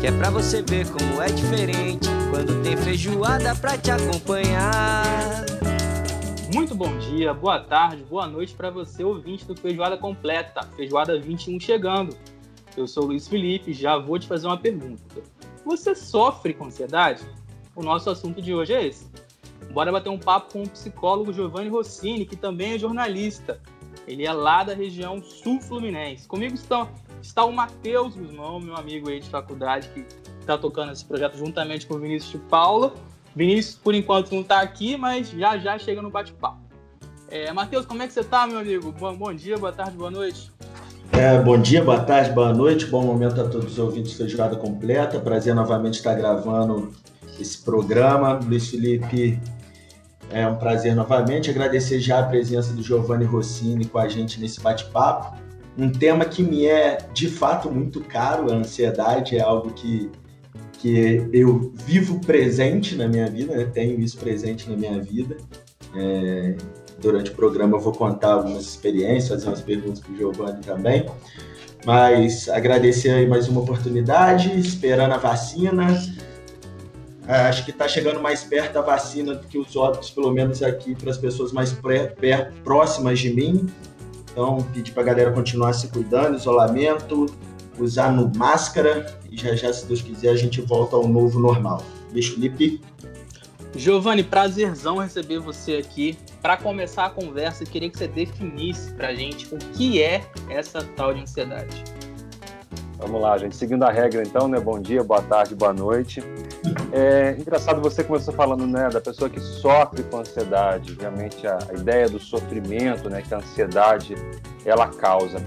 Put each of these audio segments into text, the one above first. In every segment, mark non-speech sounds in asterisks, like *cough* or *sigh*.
que é pra você ver como é diferente quando tem feijoada pra te acompanhar. Muito bom dia, boa tarde, boa noite para você, ouvinte do Feijoada Completa, Feijoada 21 chegando. Eu sou Luiz Felipe, já vou te fazer uma pergunta. Você sofre com ansiedade? O nosso assunto de hoje é esse. Bora bater um papo com o psicólogo Giovanni Rossini, que também é jornalista. Ele é lá da região sul fluminense. Comigo estão, está o Matheus Guzmão, meu amigo aí de faculdade, que está tocando esse projeto juntamente com o Vinícius de Paula. Vinícius, por enquanto, não está aqui, mas já já chega no bate-papo. É, Matheus, como é que você está, meu amigo? Bom, bom dia, boa tarde, boa noite. É, bom dia, boa tarde, boa noite, bom momento a todos os ouvintes da Jurada Completa. Prazer novamente estar gravando esse programa. Luiz Felipe, é um prazer novamente. Agradecer já a presença do Giovanni Rossini com a gente nesse bate-papo. Um tema que me é de fato muito caro, a ansiedade é algo que que eu vivo presente na minha vida, né? tenho isso presente na minha vida. É, durante o programa eu vou contar algumas experiências, fazer umas perguntas para o Giovanni também. Mas agradecer aí mais uma oportunidade, esperando a vacina. Acho que está chegando mais perto a vacina do que os outros, pelo menos aqui, para as pessoas mais pré, pré, próximas de mim. Então, pedir para a galera continuar se cuidando, isolamento, usar no máscara e já já, se Deus quiser, a gente volta ao novo normal. Beijo, Felipe. Giovanni, prazerzão receber você aqui. Para começar a conversa, eu queria que você definisse para a gente o que é essa tal de ansiedade. Vamos lá, gente. Seguindo a regra, então, né? Bom dia, boa tarde, boa noite. É engraçado, você começou falando, né, da pessoa que sofre com ansiedade. Realmente, a, ideia do sofrimento, né, que a ansiedade ela causa.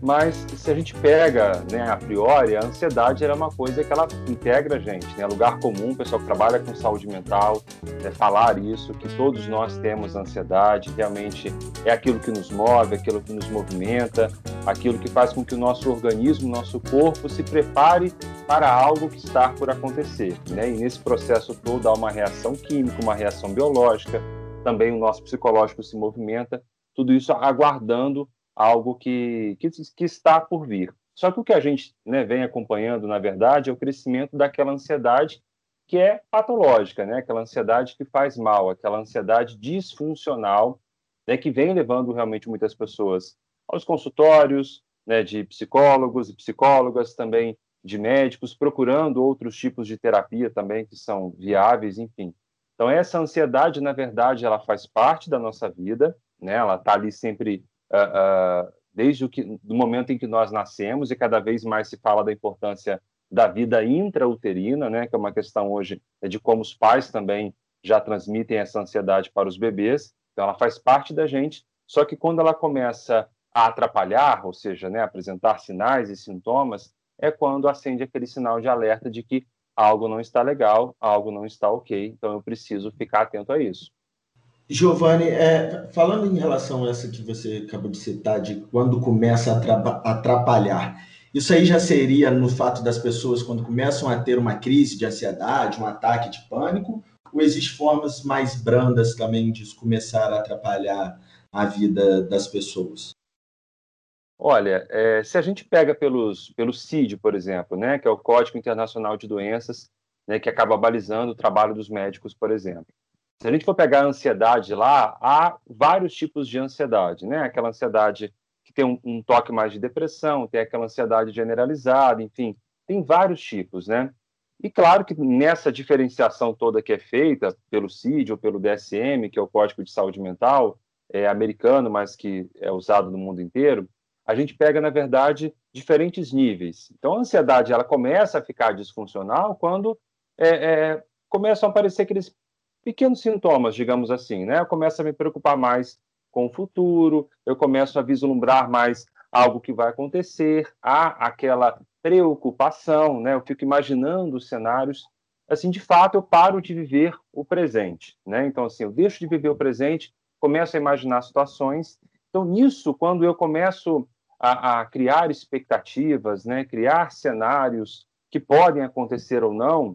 Mas se a gente pega, né, a priori, a ansiedade era uma coisa que ela integra a gente, né? Lugar comum, pessoal que trabalha com saúde mental, né, falar isso, que todos nós temos ansiedade, realmente é aquilo que nos move, aquilo que nos movimenta, aquilo que faz com que o nosso organismo, nosso corpo se prepare para algo que está por acontecer, né? E nesse processo todo há uma reação química, uma reação biológica, também o nosso psicológico se movimenta, tudo isso aguardando algo que, que, que está por vir. Só que o que a gente né, vem acompanhando, na verdade, é o crescimento daquela ansiedade que é patológica, né? aquela ansiedade que faz mal, aquela ansiedade disfuncional, né, que vem levando realmente muitas pessoas aos consultórios né, de psicólogos e psicólogas, também de médicos, procurando outros tipos de terapia também que são viáveis, enfim. Então, essa ansiedade, na verdade, ela faz parte da nossa vida, né? ela está ali sempre uh, uh, desde o que, do momento em que nós nascemos, e cada vez mais se fala da importância da vida intrauterina, né, que é uma questão hoje de como os pais também já transmitem essa ansiedade para os bebês. Então, ela faz parte da gente, só que quando ela começa a atrapalhar, ou seja, né, apresentar sinais e sintomas, é quando acende aquele sinal de alerta de que algo não está legal, algo não está ok, então eu preciso ficar atento a isso. Giovanni, é, falando em relação a essa que você acabou de citar, de quando começa a atrapalhar, isso aí já seria no fato das pessoas, quando começam a ter uma crise de ansiedade, um ataque de pânico, ou existem formas mais brandas também de começar a atrapalhar a vida das pessoas? Olha, é, se a gente pega pelos, pelo CID, por exemplo, né, que é o Código Internacional de Doenças, né, que acaba balizando o trabalho dos médicos, por exemplo. Se a gente for pegar a ansiedade lá, há vários tipos de ansiedade, né? Aquela ansiedade que tem um, um toque mais de depressão, tem aquela ansiedade generalizada, enfim, tem vários tipos, né? E claro que nessa diferenciação toda que é feita pelo CID ou pelo DSM, que é o Código de Saúde Mental, é americano, mas que é usado no mundo inteiro, a gente pega, na verdade, diferentes níveis. Então, a ansiedade ela começa a ficar disfuncional quando é, é, começam a aparecer aqueles pequenos sintomas, digamos assim, né? Eu começo a me preocupar mais com o futuro, eu começo a vislumbrar mais algo que vai acontecer, há aquela preocupação, né? Eu fico imaginando os cenários assim, de fato, eu paro de viver o presente, né? Então, assim, eu deixo de viver o presente, começo a imaginar situações. Então, nisso, quando eu começo a, a criar expectativas, né, criar cenários que podem acontecer ou não,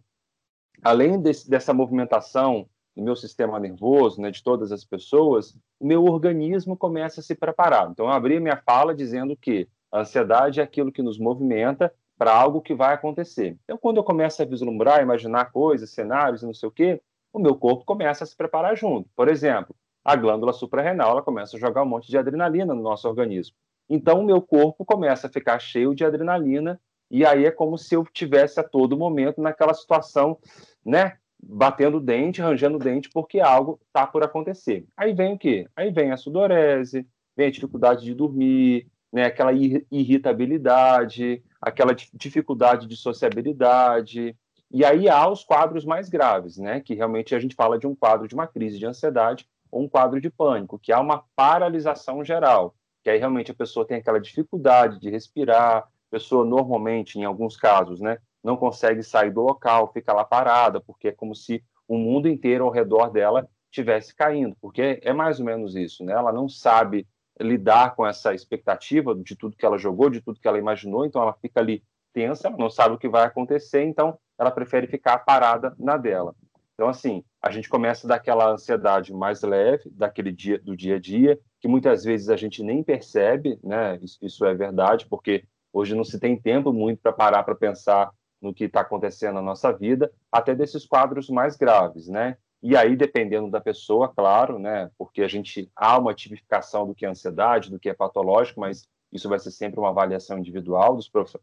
além desse, dessa movimentação do meu sistema nervoso, né, de todas as pessoas, o meu organismo começa a se preparar. Então, eu abri minha fala dizendo que a ansiedade é aquilo que nos movimenta para algo que vai acontecer. Então, quando eu começo a vislumbrar, imaginar coisas, cenários não sei o quê, o meu corpo começa a se preparar junto. Por exemplo, a glândula suprarrenal ela começa a jogar um monte de adrenalina no nosso organismo. Então, o meu corpo começa a ficar cheio de adrenalina e aí é como se eu tivesse a todo momento naquela situação, né, batendo dente, arranjando dente, porque algo está por acontecer. Aí vem o quê? Aí vem a sudorese, vem a dificuldade de dormir, né, aquela irritabilidade, aquela dificuldade de sociabilidade. E aí há os quadros mais graves, né, que realmente a gente fala de um quadro de uma crise de ansiedade ou um quadro de pânico, que há uma paralisação geral, que aí realmente a pessoa tem aquela dificuldade de respirar, a pessoa normalmente, em alguns casos, né, não consegue sair do local, fica lá parada, porque é como se o mundo inteiro ao redor dela estivesse caindo, porque é mais ou menos isso, né? Ela não sabe lidar com essa expectativa de tudo que ela jogou, de tudo que ela imaginou, então ela fica ali tensa, ela não sabe o que vai acontecer, então ela prefere ficar parada na dela. Então, assim, a gente começa daquela ansiedade mais leve, daquele dia do dia a dia, que muitas vezes a gente nem percebe, né? Isso, isso é verdade, porque hoje não se tem tempo muito para parar para pensar no que está acontecendo na nossa vida, até desses quadros mais graves, né? E aí, dependendo da pessoa, claro, né? Porque a gente há uma tipificação do que é ansiedade, do que é patológico, mas isso vai ser sempre uma avaliação individual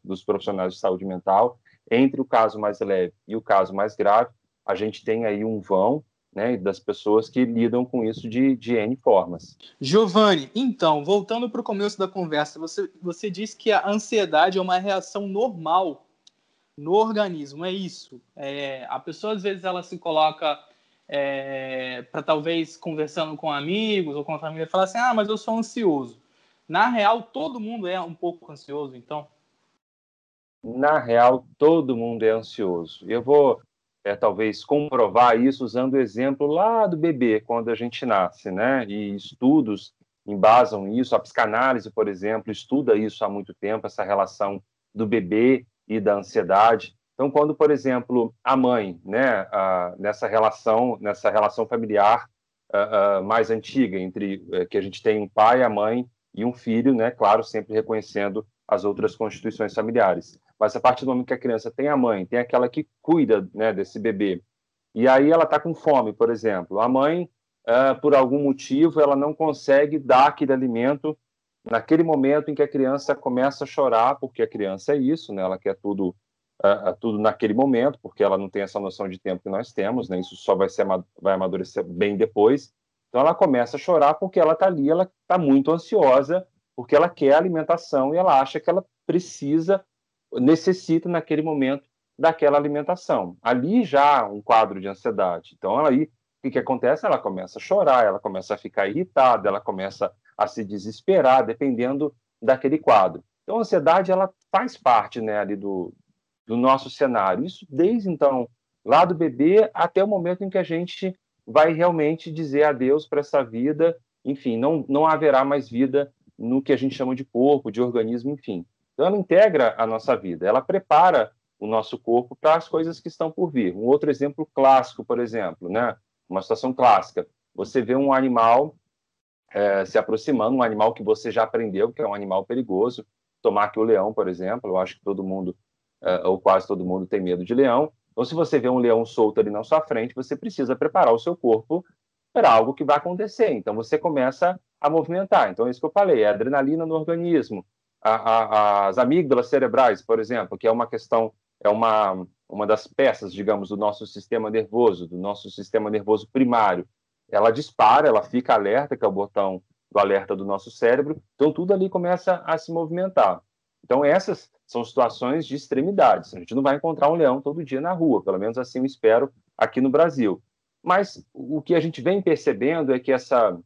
dos profissionais de saúde mental. Entre o caso mais leve e o caso mais grave, a gente tem aí um vão né, das pessoas que lidam com isso de, de N formas. Giovanni, então, voltando para o começo da conversa, você, você disse que a ansiedade é uma reação normal no organismo, é isso. É, a pessoa, às vezes, ela se coloca é, para talvez conversando com amigos ou com a família, falar assim, ah, mas eu sou ansioso. Na real, todo mundo é um pouco ansioso, então? Na real, todo mundo é ansioso. Eu vou, é, talvez, comprovar isso usando o exemplo lá do bebê, quando a gente nasce, né? E estudos embasam isso. A psicanálise, por exemplo, estuda isso há muito tempo, essa relação do bebê e da ansiedade. Então, quando, por exemplo, a mãe, né, nessa relação, nessa relação familiar mais antiga entre eh, que a gente tem um pai, a mãe e um filho, né, claro, sempre reconhecendo as outras constituições familiares. Mas a partir do momento que a criança tem a mãe, tem aquela que cuida, né, desse bebê, e aí ela está com fome, por exemplo, a mãe, uh, por algum motivo, ela não consegue dar aquele alimento naquele momento em que a criança começa a chorar, porque a criança é isso, né? Ela quer tudo, uh, tudo naquele momento, porque ela não tem essa noção de tempo que nós temos, né? Isso só vai ser vai amadurecer bem depois. Então ela começa a chorar porque ela está ali, ela está muito ansiosa, porque ela quer alimentação e ela acha que ela precisa, necessita naquele momento daquela alimentação. Ali já um quadro de ansiedade. Então aí o que, que acontece? Ela começa a chorar, ela começa a ficar irritada, ela começa a se desesperar, dependendo daquele quadro. Então, a ansiedade ela faz parte né, ali do, do nosso cenário. Isso desde então, lá do bebê até o momento em que a gente vai realmente dizer adeus para essa vida. Enfim, não, não haverá mais vida no que a gente chama de corpo, de organismo, enfim. Então, ela integra a nossa vida, ela prepara o nosso corpo para as coisas que estão por vir. Um outro exemplo clássico, por exemplo, né? uma situação clássica. Você vê um animal é, se aproximando, um animal que você já aprendeu que é um animal perigoso. Tomar aqui o leão, por exemplo, eu acho que todo mundo, é, ou quase todo mundo, tem medo de leão. Então, se você vê um leão solto ali na sua frente, você precisa preparar o seu corpo para algo que vai acontecer. Então, você começa a movimentar. Então, é isso que eu falei, é adrenalina no organismo. A, a, as amígdalas cerebrais, por exemplo, que é uma questão, é uma, uma das peças, digamos, do nosso sistema nervoso, do nosso sistema nervoso primário ela dispara, ela fica alerta, que é o botão do alerta do nosso cérebro, então tudo ali começa a se movimentar. Então essas são situações de extremidades. A gente não vai encontrar um leão todo dia na rua, pelo menos assim eu espero aqui no Brasil. Mas o que a gente vem percebendo é que essa,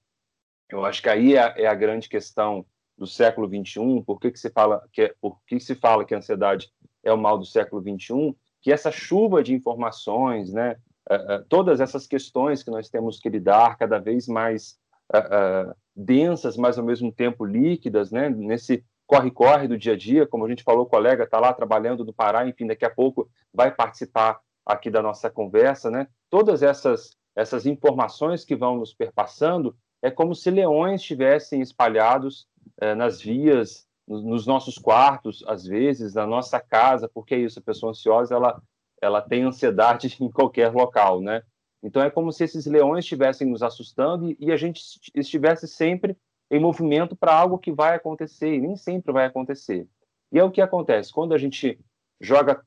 eu acho que aí é, é a grande questão do século 21. Por que, que se fala que é, por que se fala que a ansiedade é o mal do século 21? que essa chuva de informações, né, uh, uh, todas essas questões que nós temos que lidar cada vez mais uh, densas, mas ao mesmo tempo líquidas, né, nesse corre-corre do dia a dia, como a gente falou, o colega está lá trabalhando no Pará, enfim, daqui a pouco vai participar aqui da nossa conversa, né? Todas essas essas informações que vão nos perpassando é como se leões estivessem espalhados eh, nas vias, nos nossos quartos, às vezes, na nossa casa, porque é isso, a pessoa ansiosa, ela, ela tem ansiedade *laughs* em qualquer local, né? Então é como se esses leões estivessem nos assustando e, e a gente estivesse sempre em movimento para algo que vai acontecer, e nem sempre vai acontecer. E é o que acontece, quando a gente joga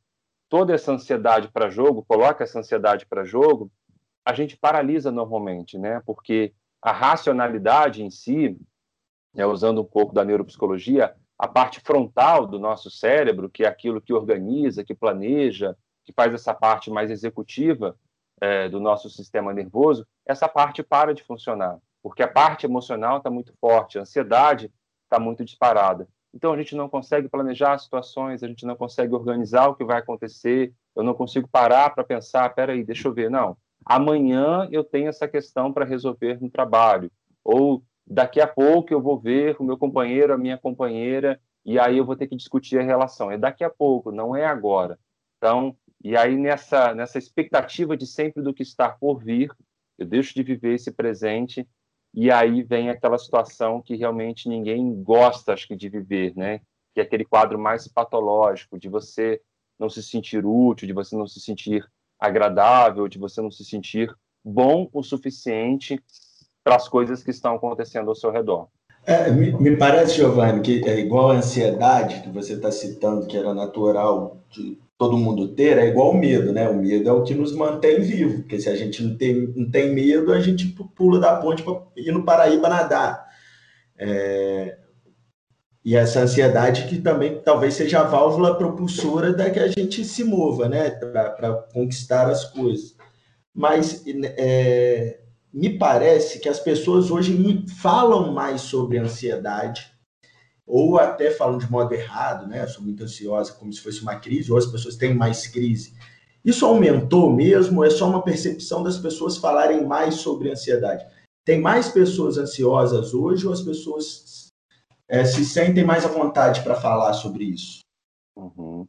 toda essa ansiedade para jogo, coloca essa ansiedade para jogo, a gente paralisa normalmente, né? Porque a racionalidade em si, né, usando um pouco da neuropsicologia, a parte frontal do nosso cérebro, que é aquilo que organiza, que planeja, que faz essa parte mais executiva é, do nosso sistema nervoso, essa parte para de funcionar, porque a parte emocional está muito forte, a ansiedade está muito disparada. Então a gente não consegue planejar situações, a gente não consegue organizar o que vai acontecer, eu não consigo parar para pensar, peraí, deixa eu ver, não, amanhã eu tenho essa questão para resolver no trabalho, ou daqui a pouco eu vou ver o meu companheiro, a minha companheira, e aí eu vou ter que discutir a relação. É daqui a pouco, não é agora. Então, e aí nessa nessa expectativa de sempre do que está por vir, eu deixo de viver esse presente e aí vem aquela situação que realmente ninguém gosta, acho que, de viver, né? Que é aquele quadro mais patológico de você não se sentir útil, de você não se sentir agradável, de você não se sentir bom o suficiente para as coisas que estão acontecendo ao seu redor. É, me, me, parece, Giovanni, que é igual a ansiedade que você está citando, que era natural de todo mundo ter, é igual o medo, né? O medo é o que nos mantém vivo, porque se a gente não tem, não tem medo, a gente pula da ponte para ir no Paraíba nadar. É, e essa ansiedade que também talvez seja a válvula propulsora da que a gente se mova, né, para conquistar as coisas. Mas é, me parece que as pessoas hoje falam mais sobre ansiedade, ou até falam de modo errado, né? Eu sou muito ansiosa, como se fosse uma crise, ou as pessoas têm mais crise. Isso aumentou mesmo? É só uma percepção das pessoas falarem mais sobre ansiedade? Tem mais pessoas ansiosas hoje ou as pessoas é, se sentem mais à vontade para falar sobre isso? Uhum.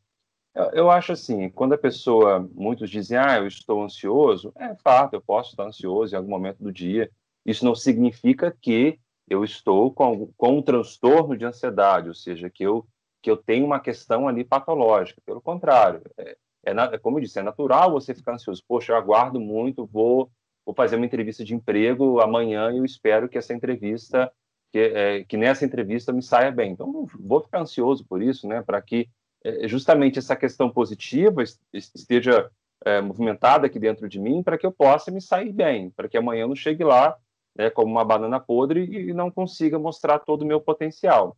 Eu, acho assim, quando a pessoa, muitos dizem, ah, eu estou ansioso, é fato, eu posso estar ansioso em algum momento do dia. Isso não significa que eu estou com, com um transtorno de ansiedade, ou seja, que eu, que eu tenho uma questão ali patológica. Pelo contrário, é, é, como eu disse, é natural você ficar ansioso. Poxa, eu aguardo muito, vou, vou fazer uma entrevista de emprego amanhã e eu espero que essa entrevista que, é, que nessa entrevista me saia bem. Então, vou ficar ansioso por isso, né, para que é, justamente essa questão positiva esteja é, movimentada aqui dentro de mim, para que eu possa me sair bem, para que amanhã eu não chegue lá né, como uma banana podre e não consiga mostrar todo o meu potencial.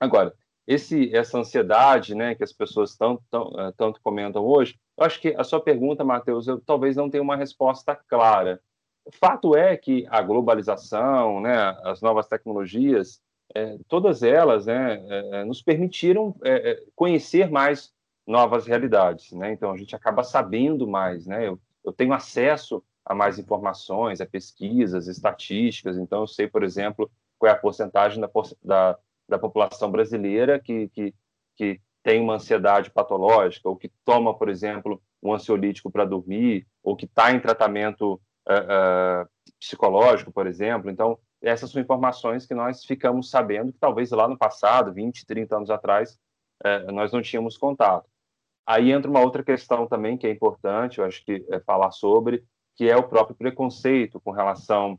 Agora, esse, essa ansiedade né, que as pessoas tanto, é, tanto comentam hoje, eu acho que a sua pergunta, Matheus, eu talvez não tenha uma resposta clara. Fato é que a globalização, né, as novas tecnologias, é, todas elas né, é, nos permitiram é, conhecer mais novas realidades. Né? Então, a gente acaba sabendo mais. Né? Eu, eu tenho acesso a mais informações, a pesquisas, estatísticas. Então, eu sei, por exemplo, qual é a porcentagem da, da, da população brasileira que, que, que tem uma ansiedade patológica, ou que toma, por exemplo, um ansiolítico para dormir, ou que está em tratamento uh, psicológico, por exemplo. Então, essas são informações que nós ficamos sabendo que talvez lá no passado, 20, 30 anos atrás, uh, nós não tínhamos contato. Aí entra uma outra questão também que é importante, eu acho que é falar sobre, que é o próprio preconceito com relação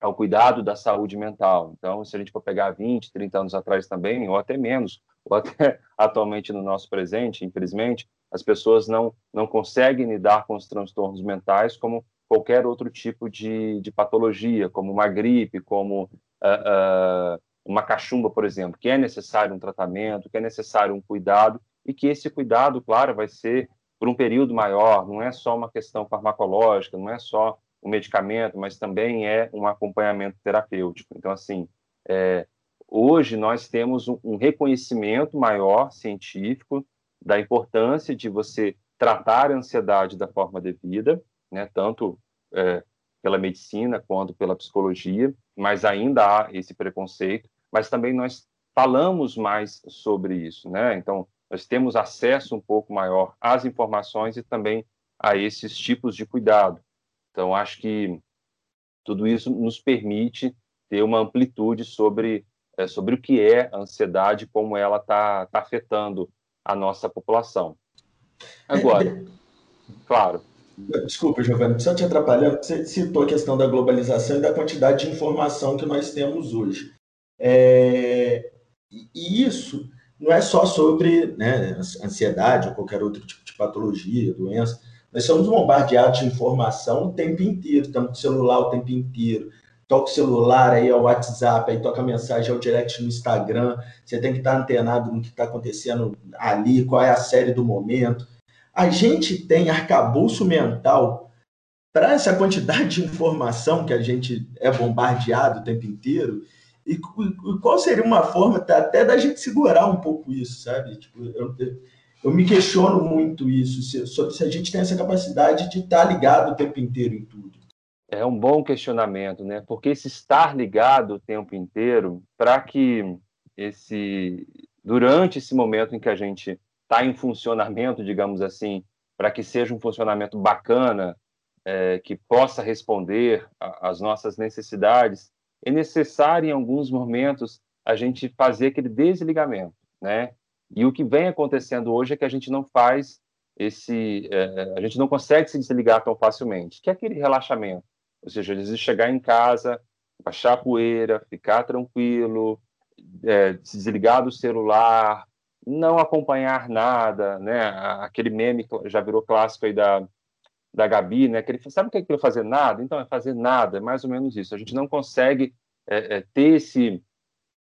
ao cuidado da saúde mental. Então, se a gente for pegar 20, 30 anos atrás também, ou até menos, ou até *laughs* atualmente no nosso presente, infelizmente, as pessoas não, não conseguem lidar com os transtornos mentais como qualquer outro tipo de, de patologia, como uma gripe, como uh, uh, uma cachumba, por exemplo, que é necessário um tratamento, que é necessário um cuidado, e que esse cuidado, claro, vai ser por um período maior, não é só uma questão farmacológica, não é só o um medicamento, mas também é um acompanhamento terapêutico. Então, assim, é, hoje nós temos um, um reconhecimento maior científico da importância de você tratar a ansiedade da forma devida, né, tanto é, pela medicina quanto pela psicologia, mas ainda há esse preconceito, mas também nós falamos mais sobre isso, né? Então, nós temos acesso um pouco maior às informações e também a esses tipos de cuidado. Então, acho que tudo isso nos permite ter uma amplitude sobre, é, sobre o que é a ansiedade, como ela está tá afetando a nossa população. Agora, claro. Desculpa, Giovanni, só te atrapalhando, você citou a questão da globalização e da quantidade de informação que nós temos hoje. É, e isso não é só sobre né, ansiedade ou qualquer outro tipo de patologia, doença. Nós somos bombardeados de informação o tempo inteiro, estamos com celular o tempo inteiro. Toca o celular, aí é o WhatsApp, aí toca a mensagem, é o direct no Instagram. Você tem que estar antenado no que está acontecendo ali, qual é a série do momento. A gente tem arcabouço mental para essa quantidade de informação que a gente é bombardeado o tempo inteiro e qual seria uma forma até da gente segurar um pouco isso, sabe? Tipo, eu, eu me questiono muito isso, sobre se a gente tem essa capacidade de estar ligado o tempo inteiro em tudo. É um bom questionamento, né? Porque esse estar ligado o tempo inteiro, para que esse durante esse momento em que a gente está em funcionamento, digamos assim, para que seja um funcionamento bacana, é, que possa responder às nossas necessidades, é necessário em alguns momentos a gente fazer aquele desligamento, né? E o que vem acontecendo hoje é que a gente não faz esse, é, a gente não consegue se desligar tão facilmente, que é aquele relaxamento, ou seja, às vezes chegar em casa, baixar a poeira, ficar tranquilo, é, se desligar do celular, não acompanhar nada, né? Aquele meme que já virou clássico aí da da Gabi, né? Que ele sabe o que é aquilo fazer nada? Então é fazer nada, é mais ou menos isso. A gente não consegue é, é, ter esse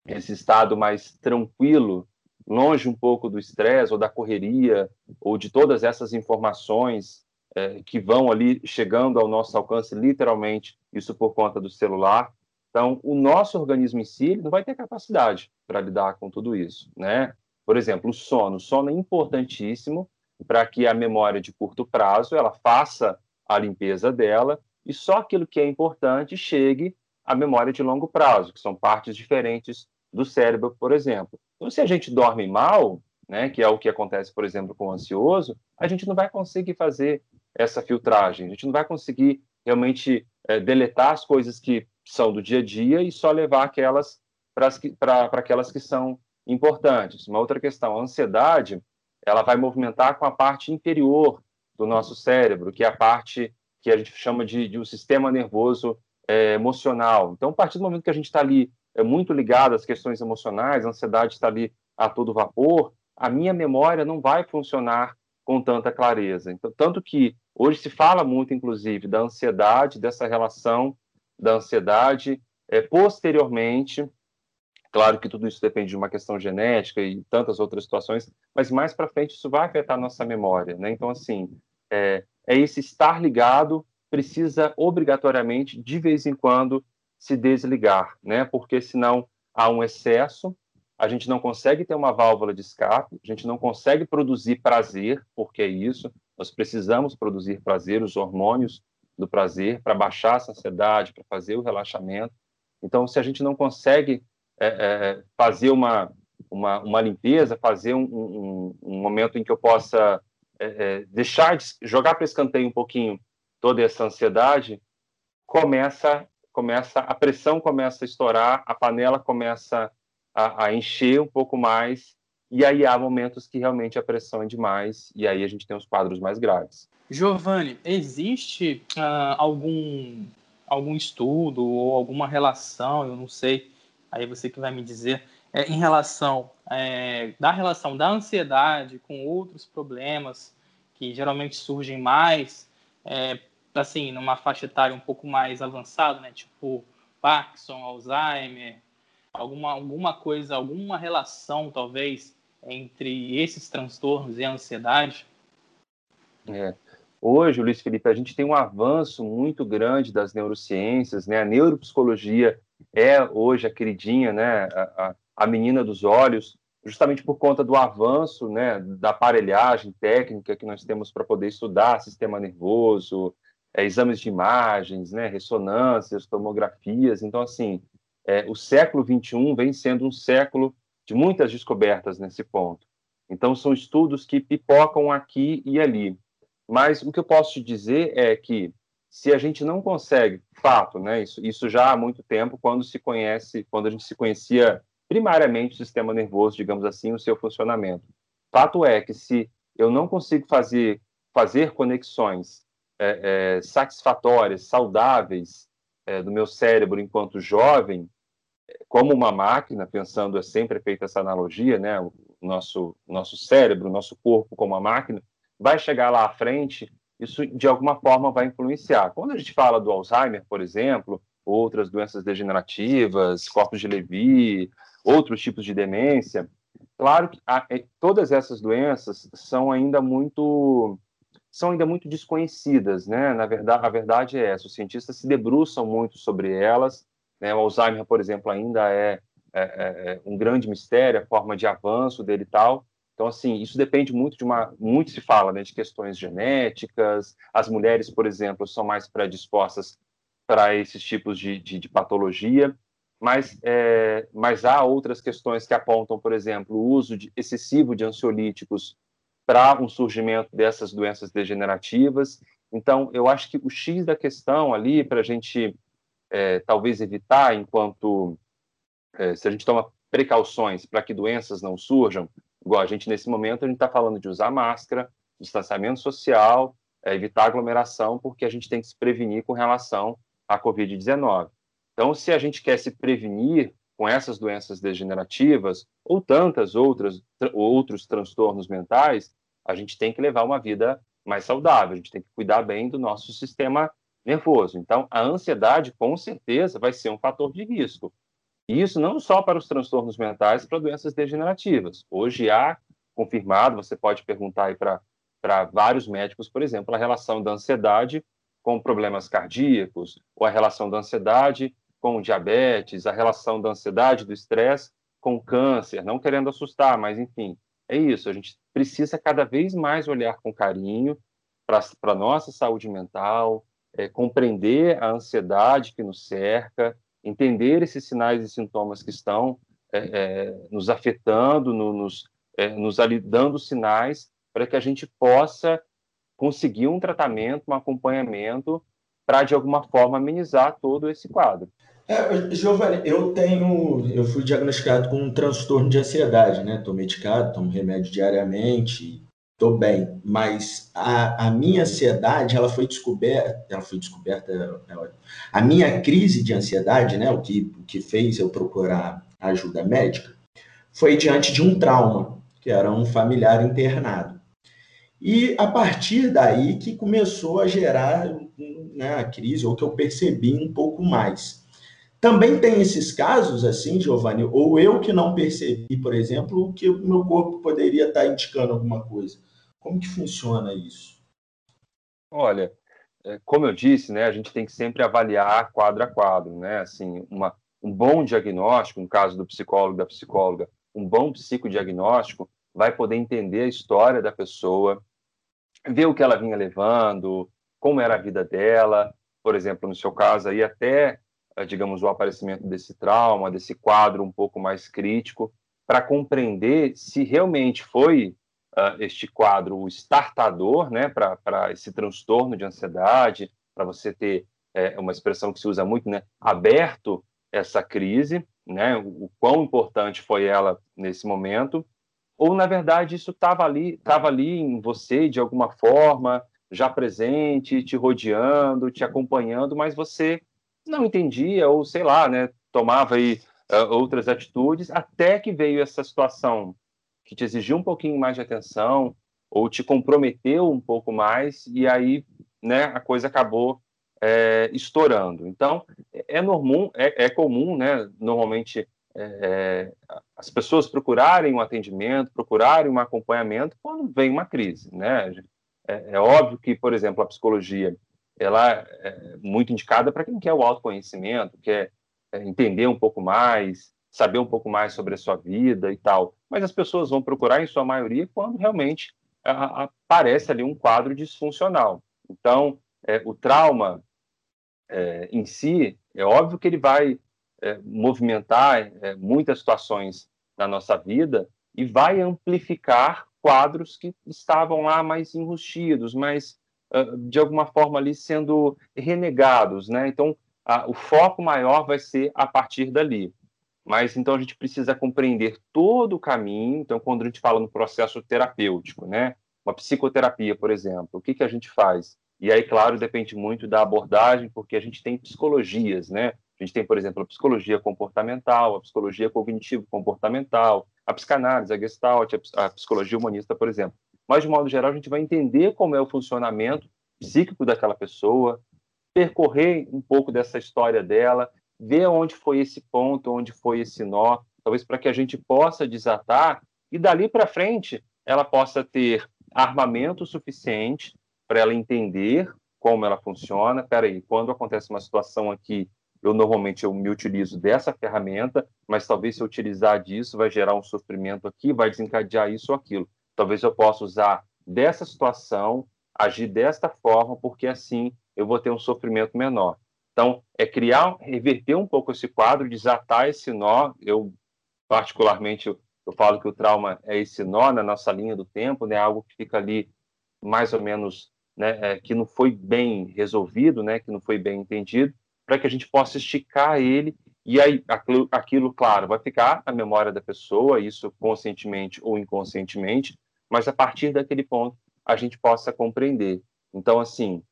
esse estado mais tranquilo, longe um pouco do estresse ou da correria ou de todas essas informações é, que vão ali chegando ao nosso alcance, literalmente, isso por conta do celular. Então, o nosso organismo em si não vai ter capacidade para lidar com tudo isso, né? Por exemplo, o sono. O sono é importantíssimo para que a memória de curto prazo ela faça a limpeza dela e só aquilo que é importante chegue à memória de longo prazo, que são partes diferentes do cérebro, por exemplo. Então, se a gente dorme mal, né, que é o que acontece, por exemplo, com o ansioso, a gente não vai conseguir fazer essa filtragem, a gente não vai conseguir realmente é, deletar as coisas que são do dia a dia e só levar aquelas para aquelas que são importantes. Uma outra questão, a ansiedade, ela vai movimentar com a parte inferior do nosso cérebro, que é a parte que a gente chama de, de um sistema nervoso é, emocional. Então, a partir do momento que a gente está ali é, muito ligado às questões emocionais, a ansiedade está ali a todo vapor, a minha memória não vai funcionar com tanta clareza. Então, tanto que hoje se fala muito, inclusive, da ansiedade, dessa relação da ansiedade é, posteriormente Claro que tudo isso depende de uma questão genética e tantas outras situações, mas mais para frente isso vai afetar a nossa memória, né? Então, assim, é, é esse estar ligado precisa obrigatoriamente, de vez em quando, se desligar, né? Porque senão há um excesso, a gente não consegue ter uma válvula de escape, a gente não consegue produzir prazer, porque é isso, nós precisamos produzir prazer, os hormônios do prazer, para baixar essa ansiedade, para fazer o relaxamento. Então, se a gente não consegue é, é, fazer uma, uma, uma, limpeza, fazer um, um, um, momento em que eu possa é, é deixar de jogar para escanteio um pouquinho toda essa ansiedade, começa começa a pressão começa a estourar, a panela começa a, a encher um pouco mais e aí há momentos que realmente a pressão é demais e aí a gente tem os quadros mais graves. Giovanni, existe uh, algum algum estudo ou alguma relação, eu não sei, aí você que vai me dizer, é, em relação é, da relação da ansiedade com outros problemas que geralmente surgem mais, é, assim, numa faixa etária um pouco mais avançada, né, tipo Parkinson, Alzheimer, alguma, alguma coisa, alguma relação talvez entre esses transtornos e a ansiedade? É. Hoje, Luiz Felipe, a gente tem um avanço muito grande das neurociências, né? A neuropsicologia é hoje a queridinha, né, a, a menina dos olhos, justamente por conta do avanço né, da aparelhagem técnica que nós temos para poder estudar sistema nervoso, é, exames de imagens, né, ressonâncias, tomografias. Então, assim, é, o século XXI vem sendo um século de muitas descobertas nesse ponto. Então, são estudos que pipocam aqui e ali. Mas o que eu posso te dizer é que se a gente não consegue, fato, né, isso, isso já há muito tempo, quando se conhece, quando a gente se conhecia primariamente o sistema nervoso, digamos assim, o seu funcionamento. Fato é que se eu não consigo fazer, fazer conexões é, é, satisfatórias, saudáveis é, do meu cérebro enquanto jovem, como uma máquina, pensando, é sempre feita essa analogia, né? O nosso, nosso cérebro, nosso corpo como uma máquina, vai chegar lá à frente, isso de alguma forma vai influenciar. Quando a gente fala do Alzheimer, por exemplo, outras doenças degenerativas, corpos de Levy, outros tipos de demência, claro que a, é, todas essas doenças são ainda muito são ainda muito desconhecidas, né? Na verdade, a verdade é essa: os cientistas se debruçam muito sobre elas. Né? O Alzheimer, por exemplo, ainda é, é, é, é um grande mistério, a forma de avanço dele e tal. Então, assim, isso depende muito de uma. Muito se fala né, de questões genéticas. As mulheres, por exemplo, são mais predispostas para esses tipos de, de, de patologia. Mas, é, mas há outras questões que apontam, por exemplo, o uso de, excessivo de ansiolíticos para um surgimento dessas doenças degenerativas. Então, eu acho que o X da questão ali, para a gente é, talvez evitar, enquanto é, se a gente toma precauções para que doenças não surjam, igual a gente nesse momento, a gente está falando de usar máscara, distanciamento social, é, evitar aglomeração, porque a gente tem que se prevenir com relação à Covid-19. Então, se a gente quer se prevenir com essas doenças degenerativas ou tantas outras outros transtornos mentais, a gente tem que levar uma vida mais saudável, a gente tem que cuidar bem do nosso sistema nervoso. Então, a ansiedade, com certeza, vai ser um fator de risco. E isso não só para os transtornos mentais, para doenças degenerativas. Hoje há confirmado, você pode perguntar para vários médicos, por exemplo, a relação da ansiedade com problemas cardíacos, ou a relação da ansiedade com diabetes, a relação da ansiedade, do estresse com câncer, não querendo assustar, mas enfim, é isso. A gente precisa cada vez mais olhar com carinho para a nossa saúde mental, é, compreender a ansiedade que nos cerca, entender esses sinais e sintomas que estão é, é, nos afetando, no, nos, é, nos dando sinais para que a gente possa conseguir um tratamento, um acompanhamento para de alguma forma amenizar todo esse quadro. É, Giovanni, eu tenho, eu fui diagnosticado com um transtorno de ansiedade, né? Estou medicado, tomo remédio diariamente, estou bem. Mas a, a minha ansiedade, ela foi descoberta, ela foi descoberta, a minha crise de ansiedade, né? O que, o que fez eu procurar ajuda médica, foi diante de um trauma, que era um familiar internado. E a partir daí que começou a gerar né, a crise, ou que eu percebi um pouco mais. Também tem esses casos, assim, Giovanni, ou eu que não percebi, por exemplo, que o meu corpo poderia estar indicando alguma coisa. Como que funciona isso? Olha, é, como eu disse, né, a gente tem que sempre avaliar quadro a quadro, né? Assim, uma, um bom diagnóstico, no caso do psicólogo, da psicóloga, um bom psicodiagnóstico vai poder entender a história da pessoa, ver o que ela vinha levando, como era a vida dela, por exemplo, no seu caso aí até eh, digamos, o aparecimento desse trauma, desse quadro um pouco mais crítico, para compreender se realmente foi uh, este quadro o startador né, para esse transtorno de ansiedade, para você ter é, uma expressão que se usa muito, né, aberto essa crise, né, o, o quão importante foi ela nesse momento, ou na verdade isso estava ali, estava ali em você de alguma forma, já presente, te rodeando, te acompanhando, mas você não entendia ou sei lá, né, tomava aí uh, outras atitudes até que veio essa situação que te exigiu um pouquinho mais de atenção ou te comprometeu um pouco mais e aí, né, a coisa acabou é, estourando. Então, é, normal, é, é comum, né, normalmente é, as pessoas procurarem um atendimento, procurarem um acompanhamento quando vem uma crise, né? É, é óbvio que, por exemplo, a psicologia ela é muito indicada para quem quer o autoconhecimento, quer é, entender um pouco mais, saber um pouco mais sobre a sua vida e tal. Mas as pessoas vão procurar, em sua maioria, quando realmente a, aparece ali um quadro disfuncional. Então, é, o trauma é, em si, é óbvio que ele vai é, movimentar é, muitas situações na nossa vida e vai amplificar quadros que estavam lá mais enrustidos, mais uh, de alguma forma ali sendo renegados, né? Então, a, o foco maior vai ser a partir dali. Mas então a gente precisa compreender todo o caminho. Então, quando a gente fala no processo terapêutico, né? Uma psicoterapia, por exemplo, o que, que a gente faz? E aí, claro, depende muito da abordagem, porque a gente tem psicologias, né? A gente tem, por exemplo, a psicologia comportamental, a psicologia cognitivo-comportamental, a psicanálise, a gestalt, a psicologia humanista, por exemplo. Mas, de modo geral, a gente vai entender como é o funcionamento psíquico daquela pessoa, percorrer um pouco dessa história dela, ver onde foi esse ponto, onde foi esse nó, talvez para que a gente possa desatar e dali para frente ela possa ter armamento suficiente para ela entender como ela funciona. Peraí, quando acontece uma situação aqui, eu normalmente eu me utilizo dessa ferramenta, mas talvez se eu utilizar disso vai gerar um sofrimento aqui, vai desencadear isso ou aquilo. Talvez eu possa usar dessa situação, agir desta forma, porque assim eu vou ter um sofrimento menor. Então, é criar, reverter um pouco esse quadro, desatar esse nó. Eu, particularmente, eu, falo que o trauma é esse nó na nossa linha do tempo, né? Algo que fica ali mais ou menos, né? É, que não foi bem resolvido, né? Que não foi bem entendido, para que a gente possa esticar ele e aí aquilo, aquilo, claro, vai ficar na memória da pessoa, isso conscientemente ou inconscientemente, mas a partir daquele ponto a gente possa compreender. Então, assim,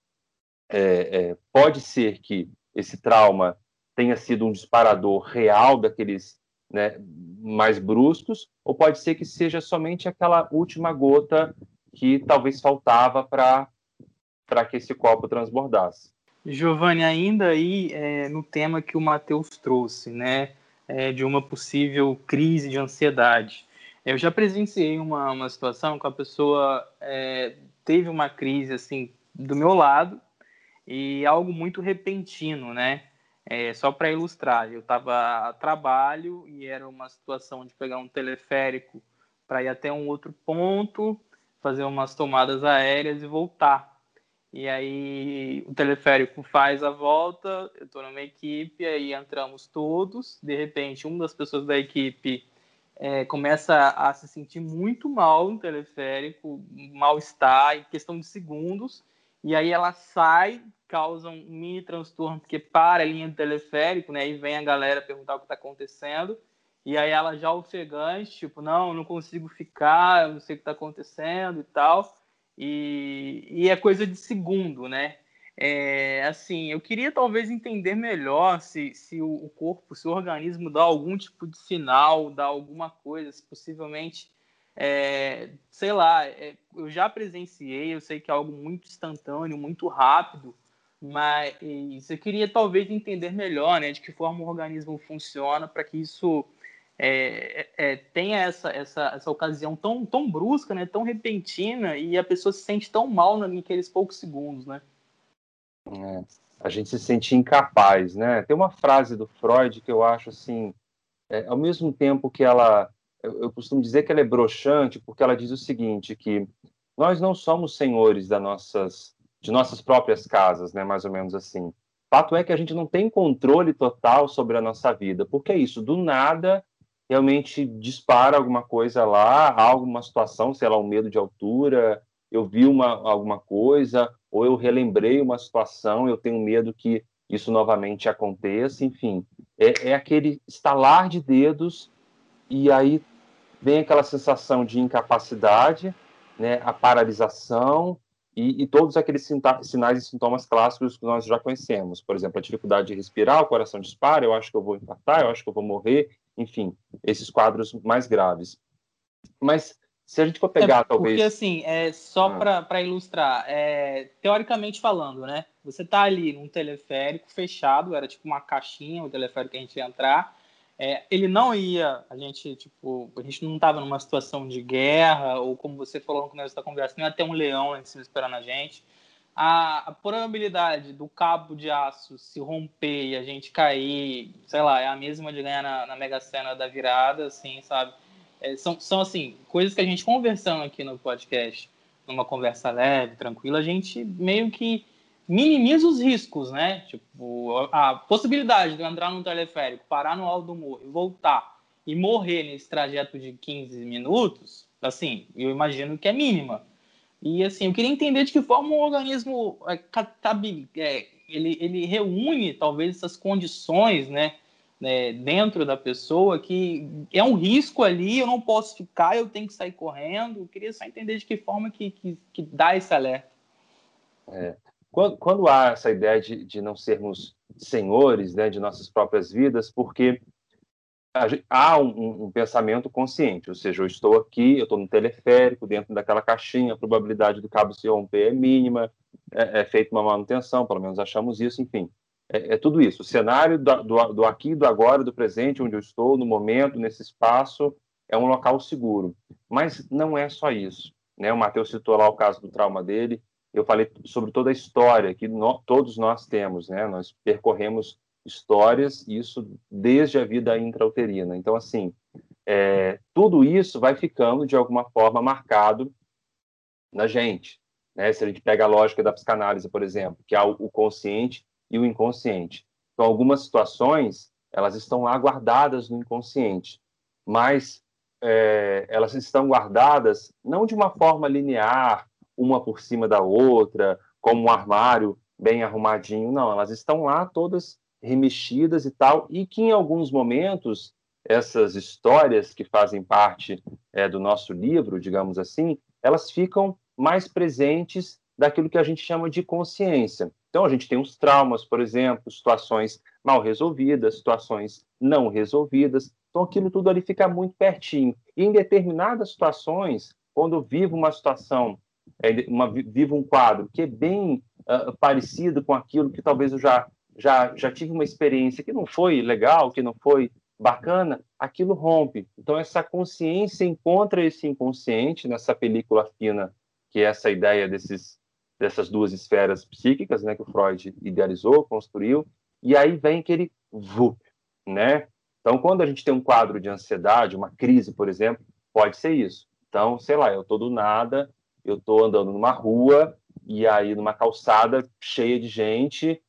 é, é, pode ser que esse trauma tenha sido um disparador real daqueles né, mais bruscos, ou pode ser que seja somente aquela última gota que talvez faltava para que esse copo transbordasse. Giovanni, ainda aí é, no tema que o Matheus trouxe, né, é, de uma possível crise de ansiedade. Eu já presenciei uma, uma situação que a pessoa é, teve uma crise assim do meu lado e algo muito repentino, né? É, só para ilustrar, eu estava a trabalho e era uma situação de pegar um teleférico para ir até um outro ponto, fazer umas tomadas aéreas e voltar. E aí o teleférico faz a volta, eu estou numa equipe, aí entramos todos, de repente uma das pessoas da equipe é, começa a se sentir muito mal no teleférico, mal-estar em questão de segundos, e aí ela sai, causa um mini transtorno, porque para a linha do teleférico, né? E vem a galera perguntar o que está acontecendo. E aí ela já ofegante, tipo, não, não consigo ficar, eu não sei o que está acontecendo e tal. E, e é coisa de segundo, né? É, assim, eu queria talvez entender melhor se, se o corpo, se o organismo dá algum tipo de sinal, dá alguma coisa, se possivelmente é, sei lá, é, eu já presenciei, eu sei que é algo muito instantâneo, muito rápido, mas eu queria talvez entender melhor, né, de que forma o organismo funciona para que isso é, é, tenha essa, essa, essa ocasião tão, tão brusca, né, tão repentina e a pessoa se sente tão mal naqueles poucos segundos, né? É, a gente se sente incapaz, né? Tem uma frase do Freud que eu acho assim, é, ao mesmo tempo que ela eu, eu costumo dizer que ela é broxante porque ela diz o seguinte, que nós não somos senhores das nossas, de nossas próprias casas, né, mais ou menos assim. Fato é que a gente não tem controle total sobre a nossa vida, porque é isso, do nada realmente dispara alguma coisa lá, alguma situação, sei lá, um medo de altura, eu vi uma, alguma coisa, ou eu relembrei uma situação, eu tenho medo que isso novamente aconteça, enfim. É, é aquele estalar de dedos e aí vem aquela sensação de incapacidade, né, a paralisação e, e todos aqueles sinais e sintomas clássicos que nós já conhecemos. Por exemplo, a dificuldade de respirar, o coração dispara, eu acho que eu vou infartar, eu acho que eu vou morrer, enfim, esses quadros mais graves. Mas se a gente for pegar, é, talvez. Porque, assim, é, só ah. para ilustrar, é, teoricamente falando, né? Você tá ali num teleférico fechado, era tipo uma caixinha, o teleférico que a gente ia entrar, é, ele não ia, a gente, tipo, a gente não estava numa situação de guerra, ou como você falou no começo da conversa, não ia ter um leão em cima esperando a gente. a, a, probabilidade do cabo de aço se romper e a gente cair, sei lá, é a mesma de ganhar na, na Mega Sena da virada, assim, sabe? É, são, são, assim, coisas que a gente conversando aqui no podcast, numa conversa leve, tranquila, a gente meio que minimiza os riscos, né? Tipo, a possibilidade de eu entrar num teleférico, parar no alto do morro e voltar e morrer nesse trajeto de 15 minutos, assim, eu imagino que é mínima. E assim, eu queria entender de que forma o organismo é, é, ele, ele reúne talvez essas condições, né, né, dentro da pessoa que é um risco ali, eu não posso ficar, eu tenho que sair correndo. Eu queria só entender de que forma que, que, que dá esse alerta. É. Quando, quando, há essa ideia de, de não sermos senhores né, de nossas próprias vidas, porque há um, um, pensamento consciente, ou seja, eu estou aqui, eu estou no teleférico, dentro daquela caixinha, a probabilidade do cabo se romper é mínima, é, é feita uma manutenção, pelo menos achamos isso, enfim. É, é tudo isso. O cenário do, do, do, aqui, do agora, do presente, onde eu estou, no momento, nesse espaço, é um local seguro. Mas não é só isso. Né? O Matheus citou lá o caso do trauma dele, eu falei sobre toda a história que no, todos nós temos, né? Nós percorremos histórias, isso desde a vida intrauterina. Então, assim, é, tudo isso vai ficando, de alguma forma, marcado na gente. Né? Se a gente pega a lógica da psicanálise, por exemplo, que há o consciente e o inconsciente. Então, algumas situações, elas estão lá guardadas no inconsciente, mas é, elas estão guardadas não de uma forma linear, uma por cima da outra, como um armário bem arrumadinho, não, elas estão lá todas remexidas e tal, e que em alguns momentos essas histórias que fazem parte é, do nosso livro, digamos assim, elas ficam mais presentes daquilo que a gente chama de consciência. Então, a gente tem os traumas, por exemplo, situações mal resolvidas, situações não resolvidas. Então, aquilo tudo ali fica muito pertinho. E em determinadas situações, quando vivo uma situação, é, uma, vivo um quadro que é bem uh, parecido com aquilo que talvez eu já já, já tive uma experiência que não foi legal, que não foi bacana, aquilo rompe. Então, essa consciência encontra esse inconsciente nessa película fina, que é essa ideia desses, dessas duas esferas psíquicas, né, que o Freud idealizou, construiu, e aí vem aquele vup, né? Então, quando a gente tem um quadro de ansiedade, uma crise, por exemplo, pode ser isso. Então, sei lá, eu estou do nada, eu estou andando numa rua, e aí numa calçada cheia de gente,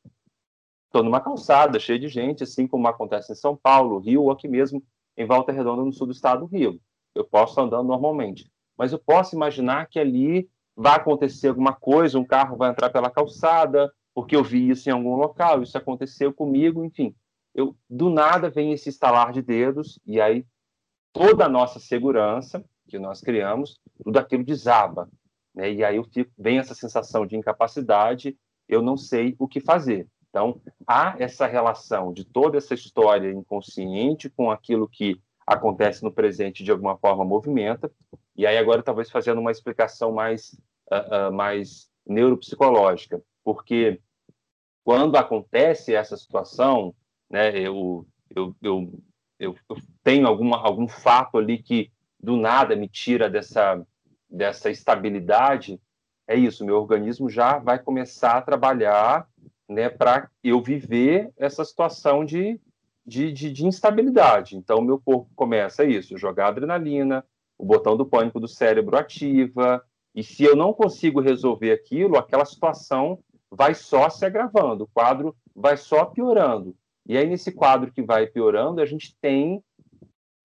estou numa calçada cheia de gente, assim como acontece em São Paulo, Rio, ou aqui mesmo em Volta Redonda, no sul do estado do Rio. Eu posso andando normalmente, mas eu posso imaginar que ali vai acontecer alguma coisa, um carro vai entrar pela calçada, porque eu vi isso em algum local, isso aconteceu comigo, enfim. Eu do nada vem esse estalar de dedos e aí toda a nossa segurança que nós criamos, tudo aquilo desaba, né? E aí eu fico, vem essa sensação de incapacidade, eu não sei o que fazer. Então, há essa relação de toda essa história inconsciente com aquilo que acontece no presente de alguma forma movimenta. E aí agora talvez fazendo uma explicação mais uh, uh, mais neuropsicológica, porque quando acontece essa situação, né, eu, eu, eu, eu, tenho alguma, algum fato ali que do nada me tira dessa, dessa estabilidade, é isso, meu organismo já vai começar a trabalhar né, para eu viver essa situação de, de, de, de instabilidade. Então, meu corpo começa isso, jogar adrenalina, o botão do pânico do cérebro ativa, e se eu não consigo resolver aquilo, aquela situação vai só se agravando, o quadro vai só piorando. E aí, nesse quadro que vai piorando, a gente tem,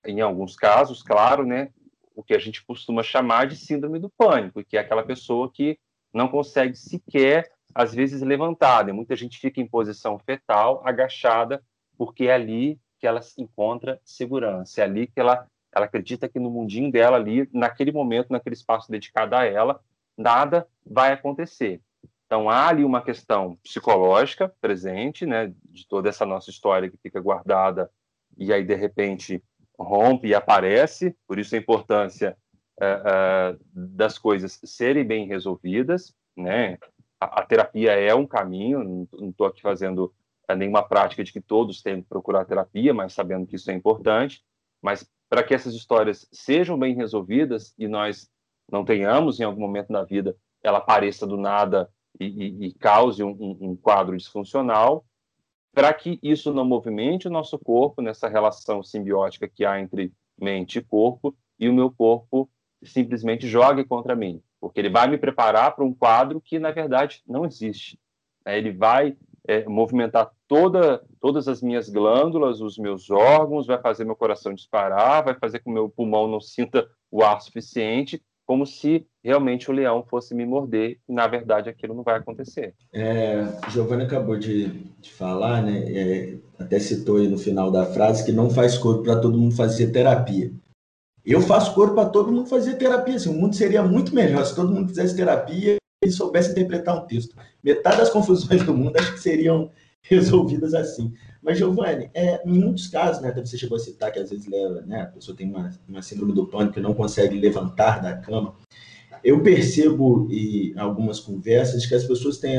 em alguns casos, claro, né, o que a gente costuma chamar de síndrome do pânico, que é aquela pessoa que não consegue sequer às vezes levantada. Muita gente fica em posição fetal, agachada, porque é ali que ela encontra segurança, é ali que ela, ela acredita que no mundinho dela ali, naquele momento, naquele espaço dedicado a ela, nada vai acontecer. Então há ali uma questão psicológica presente, né, de toda essa nossa história que fica guardada e aí de repente rompe e aparece. Por isso a importância uh, uh, das coisas serem bem resolvidas, né? a, a terapia é um caminho, não estou aqui fazendo é, nenhuma prática de que todos têm que procurar terapia, mas sabendo que isso é importante. Mas para que essas histórias sejam bem resolvidas e nós não tenhamos em algum momento da vida ela apareça do nada e, e, e cause um, um, quadro disfuncional, para que isso não movimente o nosso corpo nessa relação simbiótica que há entre mente e corpo, e o meu corpo simplesmente jogue contra mim, porque ele vai me preparar para um quadro que, na verdade, não existe. Né? Ele vai é, movimentar toda, todas as minhas glândulas, os meus órgãos, vai fazer meu coração disparar, vai fazer com que meu pulmão não sinta o ar suficiente, como se realmente o leão fosse me morder, e na verdade aquilo não vai acontecer. É, Giovanni acabou de, de falar, né, é, até citou aí no final da frase, que não faz corpo para todo mundo fazer terapia. Eu faço corpo para todo mundo fazer terapia. Assim, o mundo seria muito melhor se todo mundo fizesse terapia e soubesse interpretar um texto. Metade das confusões do mundo acho que seriam *laughs* resolvidas assim. Mas, Giovanni, é, em muitos casos, né, você chegou a citar que às vezes leva, né, a pessoa tem uma, uma síndrome do pânico e não consegue levantar da cama. Eu percebo em algumas conversas que as pessoas têm,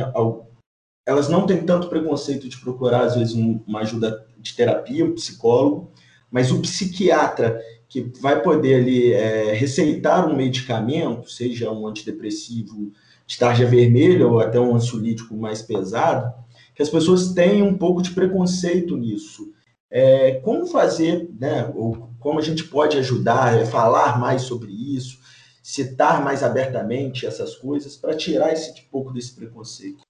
elas não têm tanto preconceito de procurar, às vezes, uma ajuda de terapia, um psicólogo, mas o psiquiatra que vai poder ali é, receitar um medicamento, seja um antidepressivo de tarja vermelha ou até um ansiolítico mais pesado, que as pessoas têm um pouco de preconceito nisso. É, como fazer, né, ou como a gente pode ajudar, é, falar mais sobre isso, citar mais abertamente essas coisas para tirar esse um pouco desse preconceito.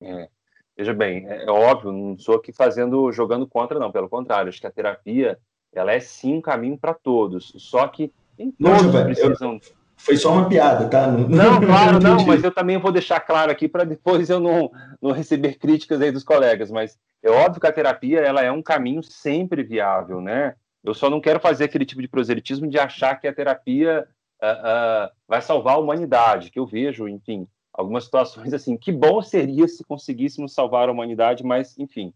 É, veja bem, é, é, óbvio, não sou aqui fazendo, jogando contra, não, pelo contrário, acho que a terapia, ela é sim um caminho para todos, só que nem todos não, precisam... Eu foi só uma piada, tá? Não, não *laughs* claro, não, mas eu também vou deixar claro aqui para depois eu não, não receber críticas aí dos colegas, mas é óbvio que a terapia ela é um caminho sempre viável, né? Eu só não quero fazer aquele tipo de proselitismo de achar que a terapia uh, uh, vai salvar a humanidade, que eu vejo, enfim, algumas situações assim. Que bom seria se conseguíssemos salvar a humanidade, mas, enfim,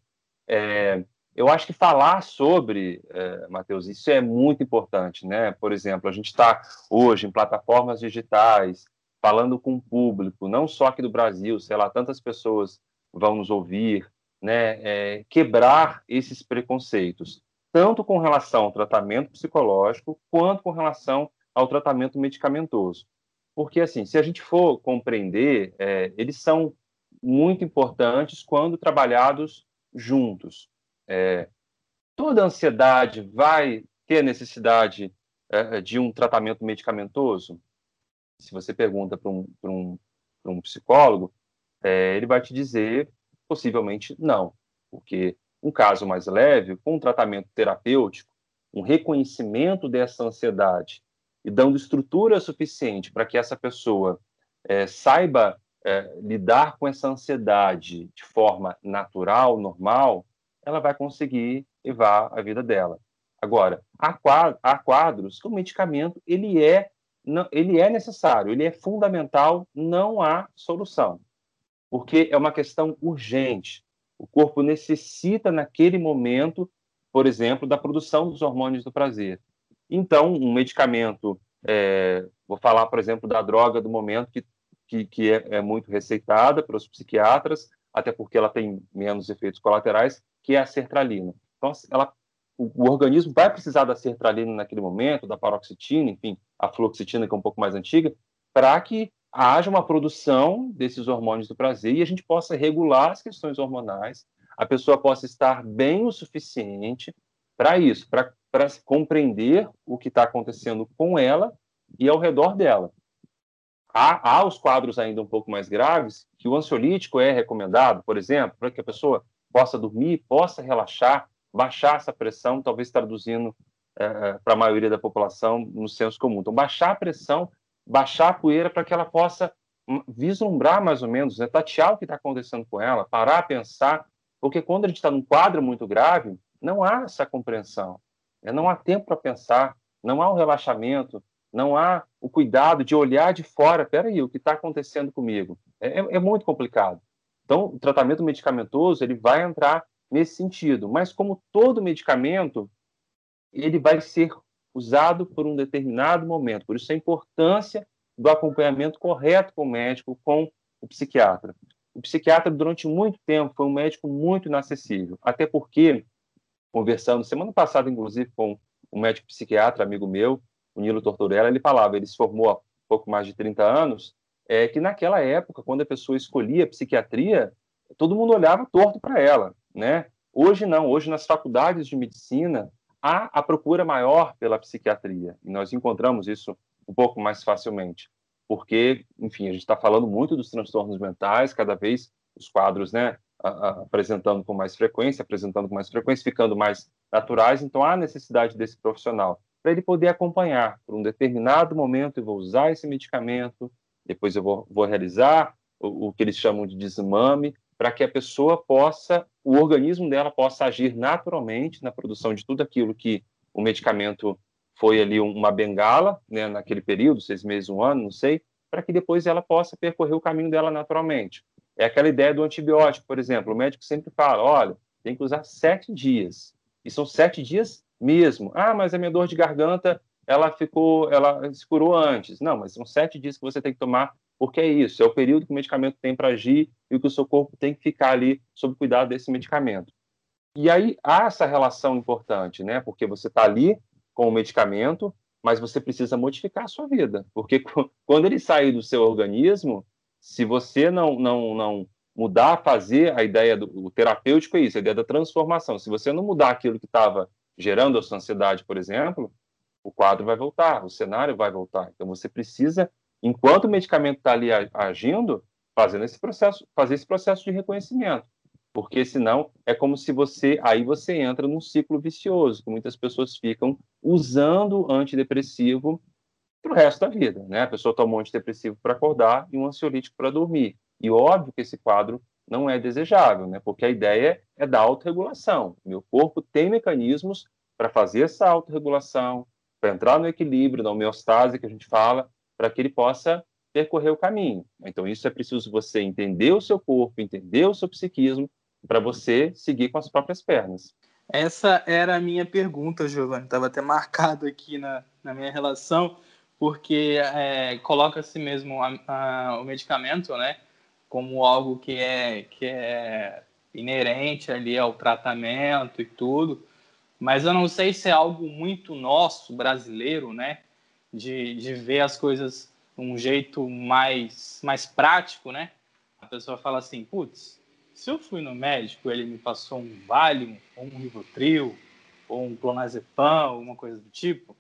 é, eu acho que falar sobre, é, Matheus, isso é muito importante, né? Por exemplo, a gente está hoje em plataformas digitais, falando com o público, não só aqui do Brasil, sei lá, tantas pessoas vão nos ouvir, né? É, quebrar esses preconceitos, tanto com relação ao tratamento psicológico, quanto com relação ao tratamento medicamentoso. Porque, assim, se a gente for compreender, é, eles são muito importantes quando trabalhados juntos. É, toda ansiedade vai ter necessidade é, de um tratamento medicamentoso? Se você pergunta para um, um, um psicólogo, é, ele vai te dizer possivelmente não, porque um caso mais leve, com um tratamento terapêutico, um reconhecimento dessa ansiedade e dando estrutura suficiente para que essa pessoa é, saiba é, lidar com essa ansiedade de forma natural, normal, ela vai conseguir levar a vida dela. Agora, há quadros que o medicamento ele é, ele é necessário, ele é fundamental, não há solução, porque é uma questão urgente. O corpo necessita, naquele momento, por exemplo, da produção dos hormônios do prazer. Então, um medicamento, é, vou falar, por exemplo, da droga do momento, que, que, que é, é muito receitada pelos psiquiatras, até porque ela tem menos efeitos colaterais, que é a sertralina. Então, ela, o, o, organismo vai precisar da sertralina naquele momento, da paroxetina, enfim, a fluoxetina, que é um pouco mais antiga, para que haja uma produção desses hormônios do prazer e a gente possa regular as questões hormonais, a pessoa possa estar bem o suficiente para isso, para compreender o que está acontecendo com ela e ao redor dela. Há, há os quadros ainda um pouco mais graves que o ansiolítico é recomendado, por exemplo, para que a pessoa possa dormir, possa relaxar, baixar essa pressão, talvez traduzindo é, é para a maioria da população no senso comum. Então, baixar a pressão, baixar a poeira para que ela possa hum, vislumbrar mais ou menos, né, tatear o que está acontecendo com ela, parar a pensar, porque quando a gente está num quadro muito grave, não há essa compreensão, né, não há tempo para pensar, não há um relaxamento, não há o cuidado de olhar de fora, peraí, o que está acontecendo comigo? É, é, é muito complicado. Então, o tratamento medicamentoso ele vai entrar nesse sentido, mas como todo medicamento, ele vai ser usado por um determinado momento. Por isso a importância do acompanhamento correto com o médico, com o psiquiatra. O psiquiatra, durante muito tempo, foi um médico muito inacessível, até porque, conversando semana passada, inclusive, com um médico psiquiatra, amigo meu, o Nilo Tortorella, ele falava, ele se formou há pouco mais de 30 anos, é que naquela época, quando a pessoa escolhia psiquiatria, todo mundo olhava torto para ela, né? Hoje não, hoje nas faculdades de medicina há a procura maior pela psiquiatria. E nós encontramos isso um pouco mais facilmente, porque, enfim, a gente está falando muito dos transtornos mentais, cada vez os quadros, né, apresentando com mais frequência, apresentando com mais frequência, ficando mais naturais, então há necessidade desse profissional para ele poder acompanhar por um determinado momento eu vou usar esse medicamento, depois eu vou, vou realizar o, o, que eles chamam de desmame, para que a pessoa possa, o organismo dela possa agir naturalmente na produção de tudo aquilo que o medicamento foi ali uma bengala, né, naquele período, seis meses, um ano, não sei, para que depois ela possa percorrer o caminho dela naturalmente. É aquela ideia do antibiótico, por exemplo. O médico sempre fala: olha, tem que usar sete dias. E são sete dias mesmo. Ah, mas a minha dor de garganta ela ficou, ela se curou antes. Não, mas são sete dias que você tem que tomar, porque é isso, é o período que o medicamento tem para agir e que o seu corpo tem que ficar ali sob cuidado desse medicamento. E aí há essa relação importante, né? Porque você está ali com o medicamento, mas você precisa modificar a sua vida, porque *laughs* quando ele sair do seu organismo, se você não não não mudar, fazer a ideia do o terapêutico é isso, a ideia da transformação. Se você não mudar aquilo que estava gerando a sua ansiedade, por exemplo, o quadro vai voltar, o cenário vai voltar. Então você precisa, enquanto o medicamento está ali agindo, fazendo esse processo, fazer esse processo de reconhecimento, porque senão é como se você aí você entra num ciclo vicioso que muitas pessoas ficam usando antidepressivo para o resto da vida, né? A pessoa toma um antidepressivo para acordar e um ansiolítico para dormir. E óbvio que esse quadro não é desejável, né? Porque a ideia é da autorregulação. Meu corpo tem mecanismos para fazer essa autorregulação, para entrar no equilíbrio, na homeostase que a gente fala, para que ele possa percorrer o caminho. Então, isso é preciso você entender o seu corpo, entender o seu psiquismo, para você seguir com as próprias pernas. Essa era a minha pergunta, Giovanni. Estava até marcado aqui na, na minha relação, porque é, coloca-se mesmo a, a, o medicamento, né, como algo que é, que é inerente ali ao tratamento e tudo, mas eu não sei se é algo muito nosso, brasileiro, né? De, de ver as coisas um jeito mais, mais prático, né? A pessoa fala assim, putz, se eu fui no médico ele me passou um Valium, ou um Rivotril, ou um Clonazepam, alguma coisa do tipo,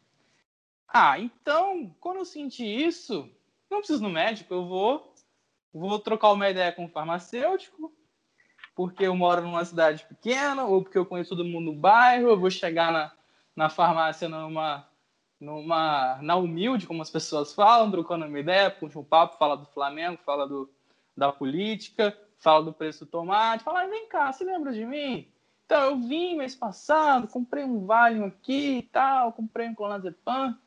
ah, então, quando eu sentir isso, não preciso no médico, eu vou, vou trocar uma ideia com o farmacêutico, porque eu moro numa cidade pequena, ou porque eu conheço todo mundo no bairro, eu vou chegar na, na farmácia numa, numa, na humilde, como as pessoas falam, trocando uma ideia, puxa um papo, fala do Flamengo, fala do, da política, fala do preço do tomate, fala, vem cá, você lembra de mim? Então, eu vim mês passado, comprei um Valium aqui e tal, comprei um Clonazepam,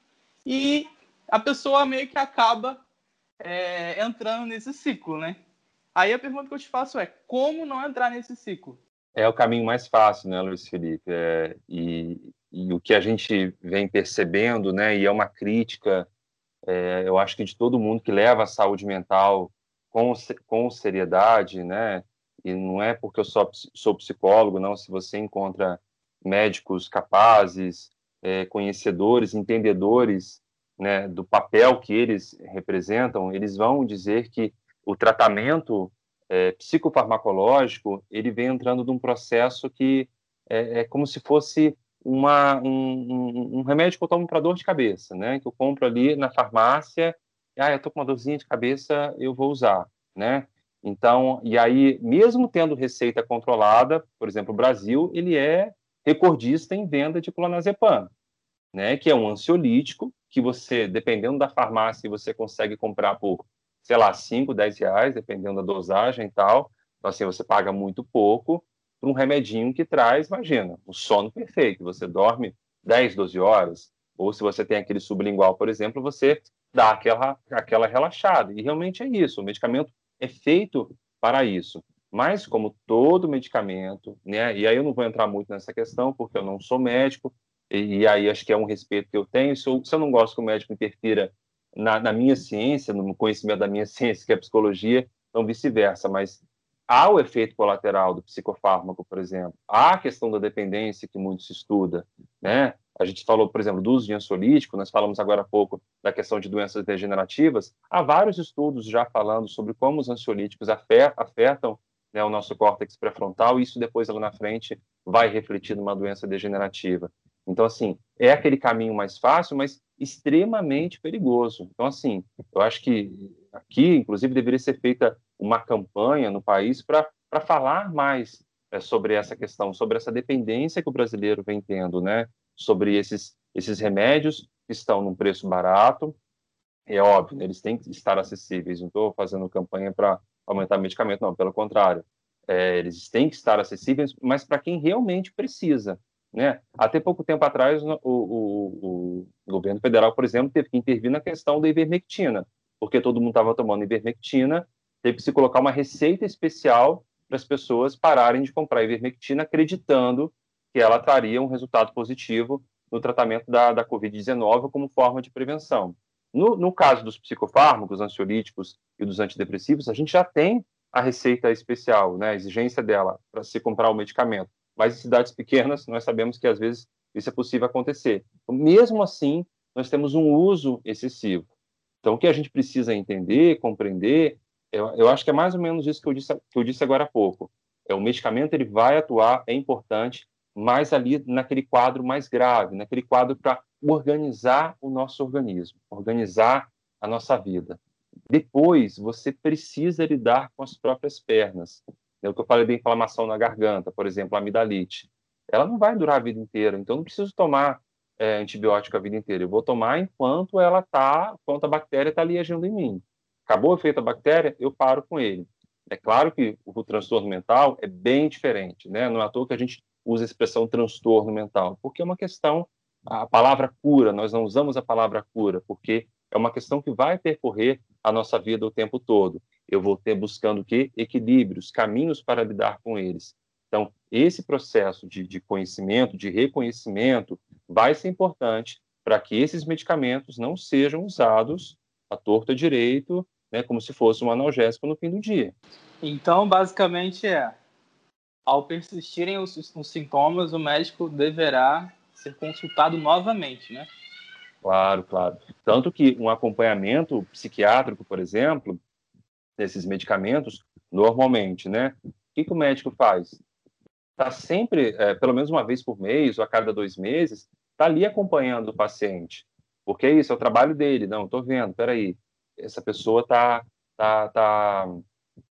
e a pessoa meio que acaba é, entrando nesse ciclo, né? Aí a pergunta que eu te faço é: como não entrar nesse ciclo? É o caminho mais fácil, né, Luiz Felipe? É, e, e, o que a gente vem percebendo, né, e é uma crítica, é, eu acho que de todo mundo que leva a saúde mental com, com seriedade, né, e não é porque eu sou, sou psicólogo, não, se você encontra médicos capazes, é, conhecedores, entendedores né, do papel que eles representam, eles vão dizer que o tratamento é, psicofarmacológico ele vem entrando num processo que é, é como se fosse uma, um, um, remédio que eu tomo para dor de cabeça, né? Que eu compro ali na farmácia, e, ah, eu tô com uma dorzinha de cabeça, eu vou usar, né? Então, e aí, mesmo tendo receita controlada, por exemplo, o Brasil, ele é recordista em venda de clonazepam, né? Que é um ansiolítico que você, dependendo da farmácia, você consegue comprar por sei lá, 5, 10 reais, dependendo da dosagem e tal. Então, assim, você paga muito pouco para um remedinho que traz, imagina, o sono perfeito. Você dorme 10, 12 horas. Ou se você tem aquele sublingual, por exemplo, você dá aquela, aquela relaxada. E realmente é isso. O medicamento é feito para isso. Mas, como todo medicamento, né? E aí eu não vou entrar muito nessa questão, porque eu não sou médico, e, e aí acho que é um respeito que eu tenho. Se eu, se eu não gosto que o médico interfira na, na, minha ciência, no conhecimento da minha *laughs* ciência, que é a psicologia, então vice-versa. Mas há o efeito colateral do psicofármaco, por exemplo, há a questão da dependência que muito se estuda, né? a gente falou, por exemplo, do uso de ansiolítico, nós falamos agora há pouco da questão de doenças degenerativas. Há vários estudos já falando sobre como os ansiolíticos afetam né, o nosso córtex pré-frontal e isso depois lá na frente vai refletir numa doença degenerativa. Então, assim, é aquele caminho mais fácil, mas extremamente perigoso. Então, assim, eu acho que aqui, inclusive, deveria ser feita uma campanha no país para falar mais é, sobre essa questão, sobre essa dependência que o brasileiro vem tendo, né? Sobre esses, esses remédios que estão num preço barato. É óbvio, né, eles têm que estar acessíveis. Não estou fazendo campanha para aumentar medicamento, não, pelo contrário. É, eles têm que estar acessíveis, mas para quem realmente precisa. Né? Até pouco tempo atrás, o, o, o, governo federal, por exemplo, teve que intervir na questão da ivermectina, porque todo mundo estava tomando ivermectina, teve que se colocar uma receita especial para as pessoas pararem de comprar ivermectina, acreditando que ela traria um resultado positivo no tratamento da, da Covid-19 como forma de prevenção. No, no caso dos psicofármacos, ansiolíticos e dos antidepressivos, a gente já tem a receita especial, né, a exigência dela para se comprar o medicamento. Mas em cidades pequenas, nós sabemos que às vezes isso é possível acontecer. Então, mesmo assim, nós temos um uso excessivo. Então, o que a gente precisa entender, compreender, eu, eu acho que é mais ou menos isso que eu disse, que eu disse agora há pouco. É, o medicamento ele vai atuar, é importante, mas ali naquele quadro mais grave, naquele quadro para organizar o nosso organismo, organizar a nossa vida. Depois, você precisa lidar com as próprias pernas. É que eu falei da inflamação na garganta, por exemplo, a amidalite. Ela não vai durar a vida inteira, então não preciso tomar é, antibiótico a vida inteira. Eu vou tomar enquanto ela está, enquanto a bactéria está ali agindo em mim. Acabou o efeito da bactéria, eu paro com ele. É claro que o transtorno mental é bem diferente, né? Não é à toa que a gente usa a expressão transtorno mental, porque é uma questão, a palavra cura, nós não usamos a palavra cura, porque é uma questão que vai percorrer a nossa vida o tempo todo. Eu vou ter buscando o quê? Equilíbrios, caminhos para lidar com eles. Então, esse processo de, de conhecimento, de reconhecimento, vai ser importante para que esses medicamentos não sejam usados à torta direito, né, como se fosse um analgésico no fim do dia. Então, basicamente é, ao persistirem os, os sintomas, o médico deverá ser consultado novamente, né? Claro, claro. Tanto que um acompanhamento psiquiátrico, por exemplo, desses medicamentos, normalmente, né? O que, que o médico faz? Está sempre, é, pelo menos uma vez por mês ou a cada dois meses, está ali acompanhando o paciente. Porque é isso, é o trabalho dele. Não, estou vendo, peraí, essa pessoa está tá, tá,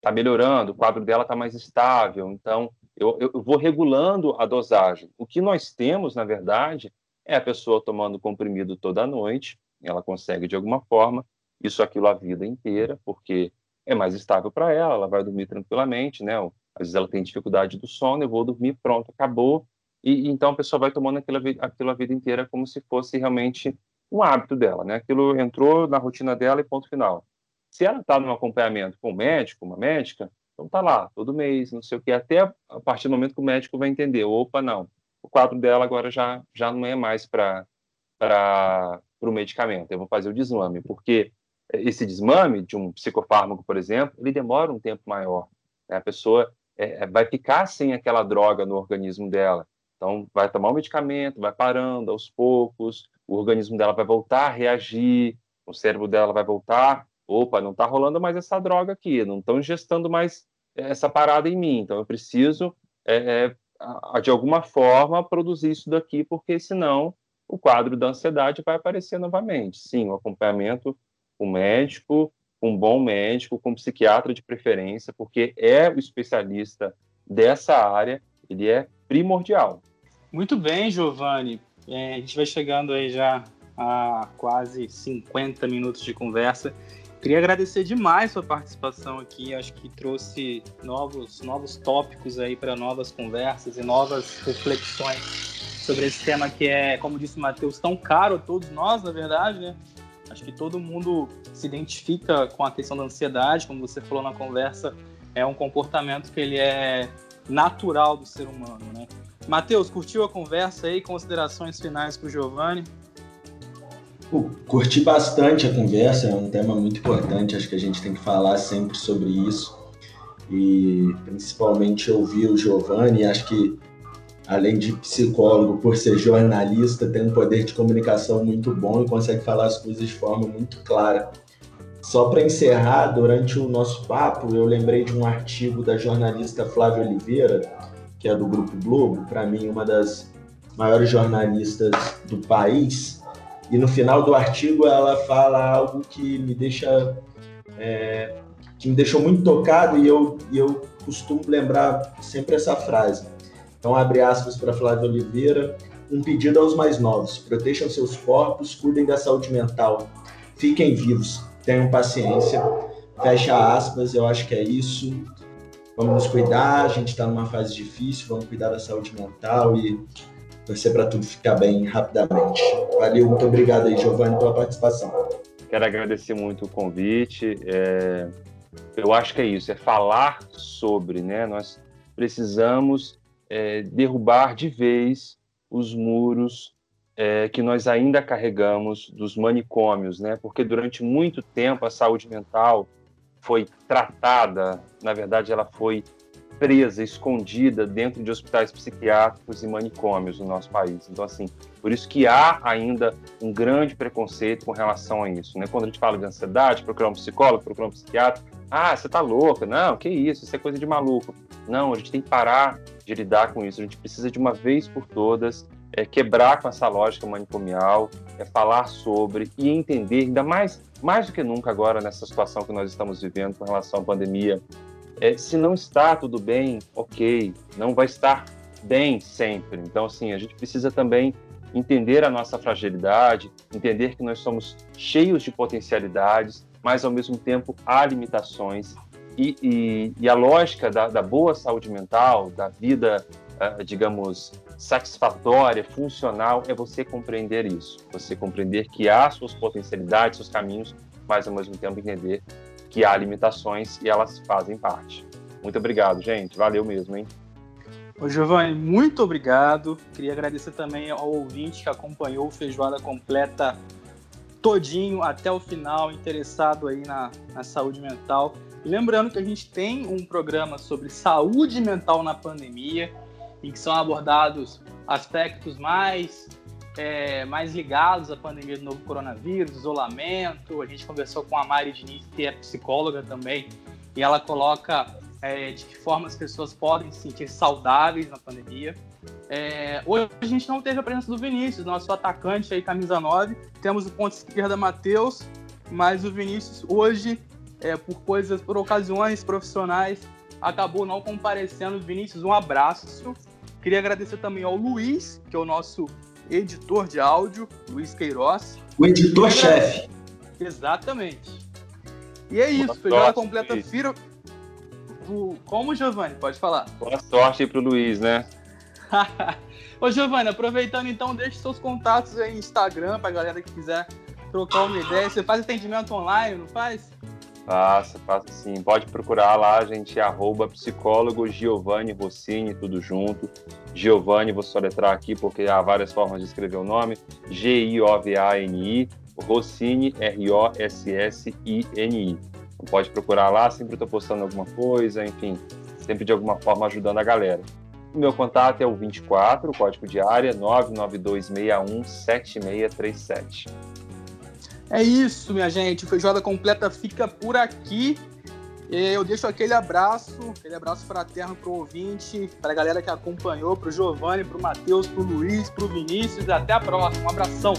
tá melhorando, o quadro dela está mais estável, então eu, eu vou regulando a dosagem. O que nós temos, na verdade, é a pessoa tomando comprimido toda noite, ela consegue de alguma forma isso aquilo a vida inteira, porque é mais estável para ela, ela vai dormir tranquilamente, né? Às vezes ela tem dificuldade do sono, eu vou dormir, pronto, acabou. E então a pessoa vai tomando aquilo, aquilo a vida inteira como se fosse realmente um hábito dela, né? Aquilo entrou na rotina dela e ponto final. Se ela está num acompanhamento com um médico, uma médica, então tá lá, todo mês, não sei o que, até a partir do momento que o médico vai entender, opa, não, o quadro dela agora já, já não é mais para o medicamento, eu vou fazer o desmame, porque esse desmame de um psicofármaco, por exemplo, ele demora um tempo maior. Né? A pessoa é, é, vai ficar sem aquela droga no organismo dela. Então, vai tomar o medicamento, vai parando aos poucos, o organismo dela vai voltar a reagir, o cérebro dela vai voltar, opa, não está rolando mais essa droga aqui, não estão ingestando mais essa parada em mim, então eu preciso é, é de alguma forma, produzir isso daqui, porque senão o quadro da ansiedade vai aparecer novamente. Sim, o acompanhamento com médico, um bom médico, com um psiquiatra de preferência, porque é o especialista dessa área, ele é primordial. Muito bem, Giovanni. É, a gente vai chegando aí já a quase 50 minutos de conversa. Queria agradecer demais sua participação aqui. Acho que trouxe novos, novos tópicos aí para novas conversas e novas reflexões sobre esse tema que é, como disse o Matheus, tão caro a todos nós, na verdade, né? Acho que todo mundo se identifica com a questão da ansiedade, como você falou na conversa, é um comportamento que ele é natural do ser humano, né? Matheus, curtiu a conversa aí? Considerações finais para o Giovanni? Pô, curti bastante a conversa, é um tema muito importante, acho que a gente tem que falar sempre sobre isso. E principalmente ouvir o Giovanni, acho que além de psicólogo, por ser jornalista, tem um poder de comunicação muito bom e consegue falar as coisas de forma muito clara. Só para encerrar, durante o nosso papo, eu lembrei de um artigo da jornalista Flávia Oliveira, que é do Grupo Globo, para mim, uma das maiores jornalistas do país. E no final do artigo ela fala algo que me deixa é, que me deixou muito tocado e eu, e eu costumo lembrar sempre essa frase. Então, abre aspas para Flávia Oliveira. Um pedido aos mais novos: protejam seus corpos, cuidem da saúde mental, fiquem vivos, tenham paciência. Fecha aspas, eu acho que é isso. Vamos nos cuidar, a gente está numa fase difícil, vamos cuidar da saúde mental e torcer para tudo ficar bem rapidamente. Valeu, muito obrigado aí, Giovanni, pela participação. Quero agradecer muito o convite. É... Eu acho que é isso, é falar sobre, né? Nós precisamos é, derrubar de vez os muros é, que nós ainda carregamos dos manicômios, né? Porque durante muito tempo a saúde mental foi tratada, na verdade, ela foi presa, escondida dentro de hospitais psiquiátricos e manicômios no nosso país. Então, assim, por isso que há ainda um grande preconceito com relação a isso, né? Quando a gente fala de ansiedade, procurar um psicólogo, procurar um psiquiatra, ah, você tá louca, não, que isso, isso é coisa de maluco. Não, a gente tem que parar de lidar com isso, a gente precisa de uma vez por todas é, quebrar com essa lógica manicomial, é falar sobre e entender, ainda mais, mais do que nunca agora nessa situação que nós estamos vivendo com relação à pandemia, é, se não está tudo bem, ok, não vai estar bem sempre. Então, assim, a gente precisa também entender a nossa fragilidade, entender que nós somos cheios de potencialidades, mas ao mesmo tempo há limitações. E, e, e a lógica da, da, boa saúde mental, da vida, uh, digamos, satisfatória, funcional, é você compreender isso. Você compreender que há suas potencialidades, seus caminhos, mas ao mesmo tempo entender que há limitações e elas fazem parte. Muito obrigado, gente. Valeu mesmo, hein? Ô, Giovanni, muito obrigado. Queria agradecer também ao ouvinte que acompanhou o Feijoada Completa todinho até o final, interessado aí na, na saúde mental. E lembrando que a gente tem um programa sobre saúde mental na pandemia, em que são abordados aspectos mais é, mais ligados à pandemia do novo coronavírus, isolamento. A gente conversou com a Mari Diniz, que é psicóloga também, e ela coloca é, de que forma as pessoas podem se sentir saudáveis na pandemia. É, hoje a gente não teve a presença do Vinícius, nosso atacante aí, camisa 9. Temos o ponto esquerda, Matheus, mas o Vinícius hoje, é, por coisas, por ocasiões profissionais, acabou não comparecendo. Vinícius, um abraço. Queria agradecer também ao Luiz, que é o nosso editor de áudio, Luiz Queiroz. O editor-chefe. Exatamente. E é isso, feijoada completa Firo. Como, Giovanni? Pode falar. Boa sorte aí pro Luiz, né? *laughs* Ô, Giovanni, aproveitando então, deixe seus contatos aí no Instagram pra galera que quiser trocar uma ideia. Você faz atendimento online, não faz? Faça, faça sim. Pode procurar lá, gente, arroba psicólogo Giovanni Rossini, tudo junto. Giovanni, vou soletrar aqui porque há várias formas de escrever o nome. G-I-O-V-A-N-I, Rossini, R-O-S-S-I-N-I. Então, pode procurar lá, sempre estou postando alguma coisa, enfim, sempre de alguma forma ajudando a galera. O meu contato é o 24, o código de área 992617637. É isso, minha gente. Feijoada Completa fica por aqui. Eu deixo aquele abraço, aquele abraço fraterno pro ouvinte, pra galera que acompanhou, pro Giovanni, pro Matheus, pro Luiz, pro Vinícius. Até a próxima. Um abração.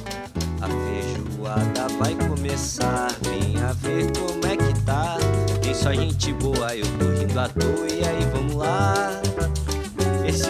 A feijoada vai começar, venha ver como é que tá. Tem só gente boa, eu tô rindo à toa, e aí vamos lá. Esse